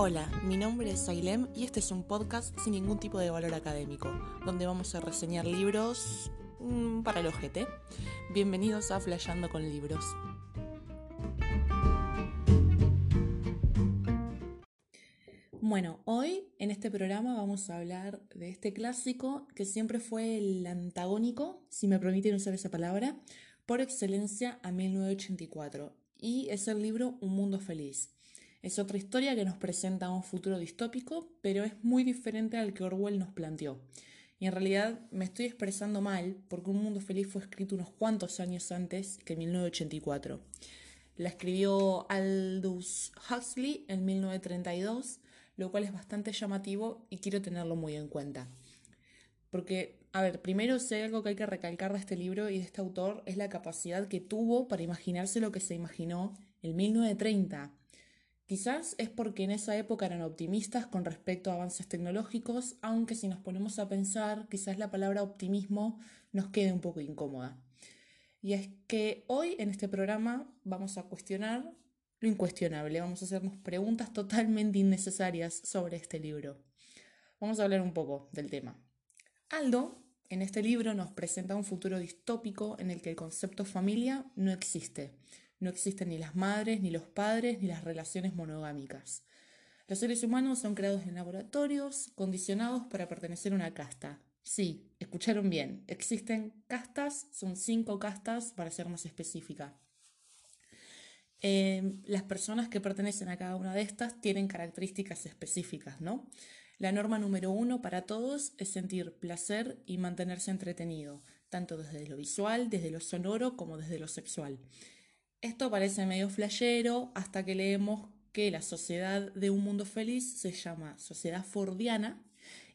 Hola, mi nombre es Sailem y este es un podcast sin ningún tipo de valor académico, donde vamos a reseñar libros mmm, para el ojete. Bienvenidos a Flayando con Libros. Bueno, hoy en este programa vamos a hablar de este clásico que siempre fue el antagónico, si me permiten usar esa palabra, por excelencia a 1984, y es el libro Un Mundo Feliz. Es otra historia que nos presenta un futuro distópico, pero es muy diferente al que Orwell nos planteó. Y en realidad me estoy expresando mal porque Un Mundo Feliz fue escrito unos cuantos años antes que 1984. La escribió Aldous Huxley en 1932, lo cual es bastante llamativo y quiero tenerlo muy en cuenta. Porque, a ver, primero sé algo que hay que recalcar de este libro y de este autor es la capacidad que tuvo para imaginarse lo que se imaginó en 1930 Quizás es porque en esa época eran optimistas con respecto a avances tecnológicos, aunque si nos ponemos a pensar, quizás la palabra optimismo nos quede un poco incómoda. Y es que hoy en este programa vamos a cuestionar lo incuestionable, vamos a hacernos preguntas totalmente innecesarias sobre este libro. Vamos a hablar un poco del tema. Aldo, en este libro, nos presenta un futuro distópico en el que el concepto familia no existe no existen ni las madres, ni los padres, ni las relaciones monogámicas. Los seres humanos son creados en laboratorios, condicionados para pertenecer a una casta. Sí, escucharon bien, existen castas, son cinco castas para ser más específica. Eh, las personas que pertenecen a cada una de estas tienen características específicas, ¿no? La norma número uno para todos es sentir placer y mantenerse entretenido, tanto desde lo visual, desde lo sonoro, como desde lo sexual. Esto parece medio flashero hasta que leemos que la sociedad de un mundo feliz se llama sociedad fordiana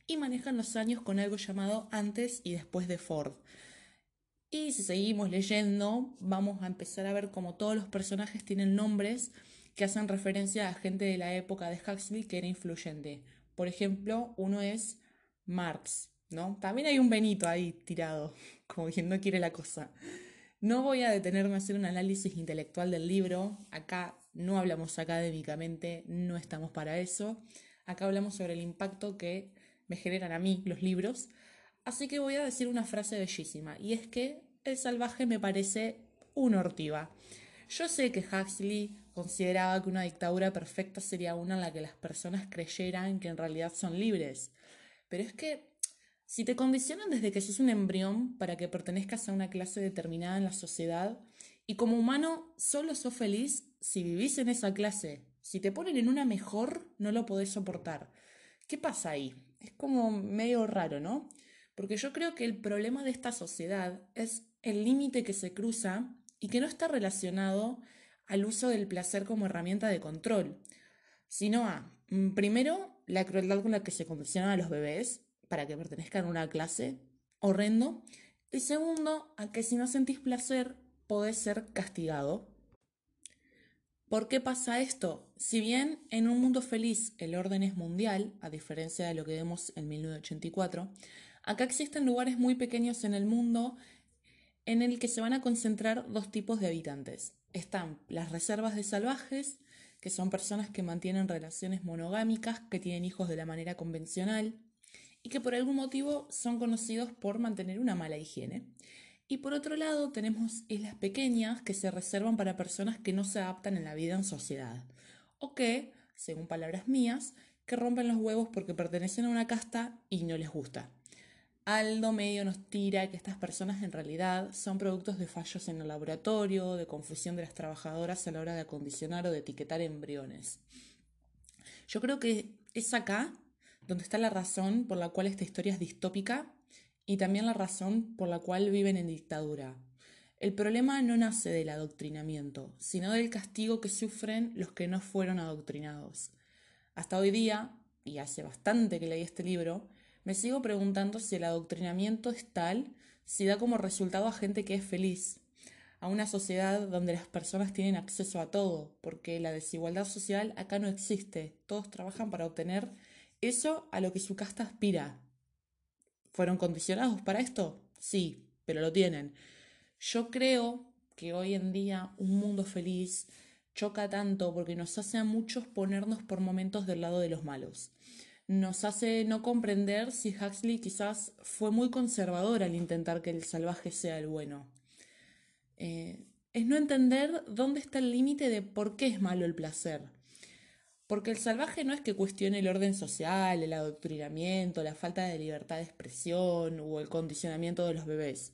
y manejan los años con algo llamado antes y después de Ford. Y si seguimos leyendo, vamos a empezar a ver cómo todos los personajes tienen nombres que hacen referencia a gente de la época de Huxley que era influyente. Por ejemplo, uno es Marx, ¿no? También hay un Benito ahí tirado, como quien no quiere la cosa. No voy a detenerme a hacer un análisis intelectual del libro, acá no hablamos académicamente, no estamos para eso, acá hablamos sobre el impacto que me generan a mí los libros, así que voy a decir una frase bellísima, y es que el salvaje me parece un ortiva. Yo sé que Huxley consideraba que una dictadura perfecta sería una en la que las personas creyeran que en realidad son libres, pero es que si te condicionan desde que sos un embrión para que pertenezcas a una clase determinada en la sociedad y como humano solo sos feliz si vivís en esa clase, si te ponen en una mejor no lo podés soportar. ¿Qué pasa ahí? Es como medio raro, ¿no? Porque yo creo que el problema de esta sociedad es el límite que se cruza y que no está relacionado al uso del placer como herramienta de control, sino a, mm, primero, la crueldad con la que se condicionan a los bebés, para que pertenezcan a una clase, horrendo. Y segundo, a que si no sentís placer, podés ser castigado. ¿Por qué pasa esto? Si bien en un mundo feliz el orden es mundial, a diferencia de lo que vemos en 1984, acá existen lugares muy pequeños en el mundo en el que se van a concentrar dos tipos de habitantes. Están las reservas de salvajes, que son personas que mantienen relaciones monogámicas, que tienen hijos de la manera convencional, y que por algún motivo son conocidos por mantener una mala higiene. Y por otro lado tenemos islas pequeñas que se reservan para personas que no se adaptan en la vida en sociedad o que, según palabras mías, que rompen los huevos porque pertenecen a una casta y no les gusta. Aldo medio nos tira que estas personas en realidad son productos de fallos en el laboratorio, de confusión de las trabajadoras a la hora de acondicionar o de etiquetar embriones. Yo creo que es acá donde está la razón por la cual esta historia es distópica y también la razón por la cual viven en dictadura. El problema no nace del adoctrinamiento, sino del castigo que sufren los que no fueron adoctrinados. Hasta hoy día, y hace bastante que leí este libro, me sigo preguntando si el adoctrinamiento es tal si da como resultado a gente que es feliz, a una sociedad donde las personas tienen acceso a todo, porque la desigualdad social acá no existe, todos trabajan para obtener eso a lo que su casta aspira. ¿Fueron condicionados para esto? Sí, pero lo tienen. Yo creo que hoy en día un mundo feliz choca tanto porque nos hace a muchos ponernos por momentos del lado de los malos. Nos hace no comprender si Huxley quizás fue muy conservador al intentar que el salvaje sea el bueno. Eh, es no entender dónde está el límite de por qué es malo el placer. Porque el salvaje no es que cuestione el orden social, el adoctrinamiento, la falta de libertad de expresión o el condicionamiento de los bebés.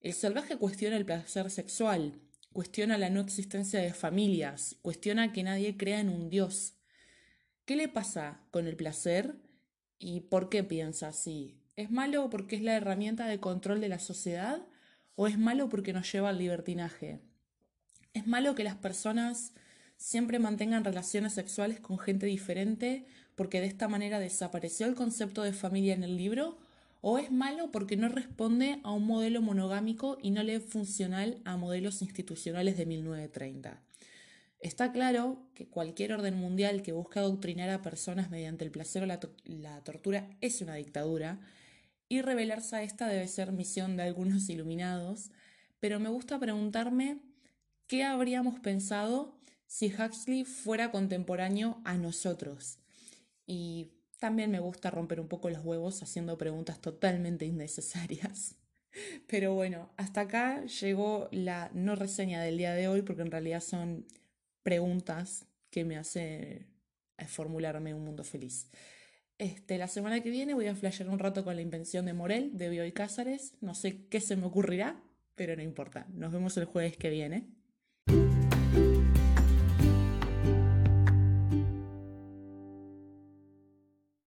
El salvaje cuestiona el placer sexual, cuestiona la no existencia de familias, cuestiona que nadie crea en un Dios. ¿Qué le pasa con el placer y por qué piensa así? ¿Es malo porque es la herramienta de control de la sociedad o es malo porque nos lleva al libertinaje? ¿Es malo que las personas siempre mantengan relaciones sexuales con gente diferente porque de esta manera desapareció el concepto de familia en el libro? ¿O es malo porque no responde a un modelo monogámico y no le es funcional a modelos institucionales de 1930? Está claro que cualquier orden mundial que busque adoctrinar a personas mediante el placer o la, la, tortura es una dictadura, y revelarse a esta debe ser misión de algunos iluminados, pero me gusta preguntarme qué habríamos pensado si Huxley fuera contemporáneo a nosotros. Y también me gusta romper un poco los huevos haciendo preguntas totalmente innecesarias. Pero bueno, hasta acá llegó la no reseña del día de hoy porque en realidad son preguntas que me hacen formularme un mundo feliz. Este, la semana que viene voy a flashear un rato con la invención de Morel, de Bioy Cázares. No sé qué se me ocurrirá, pero no importa. Nos vemos el jueves que viene.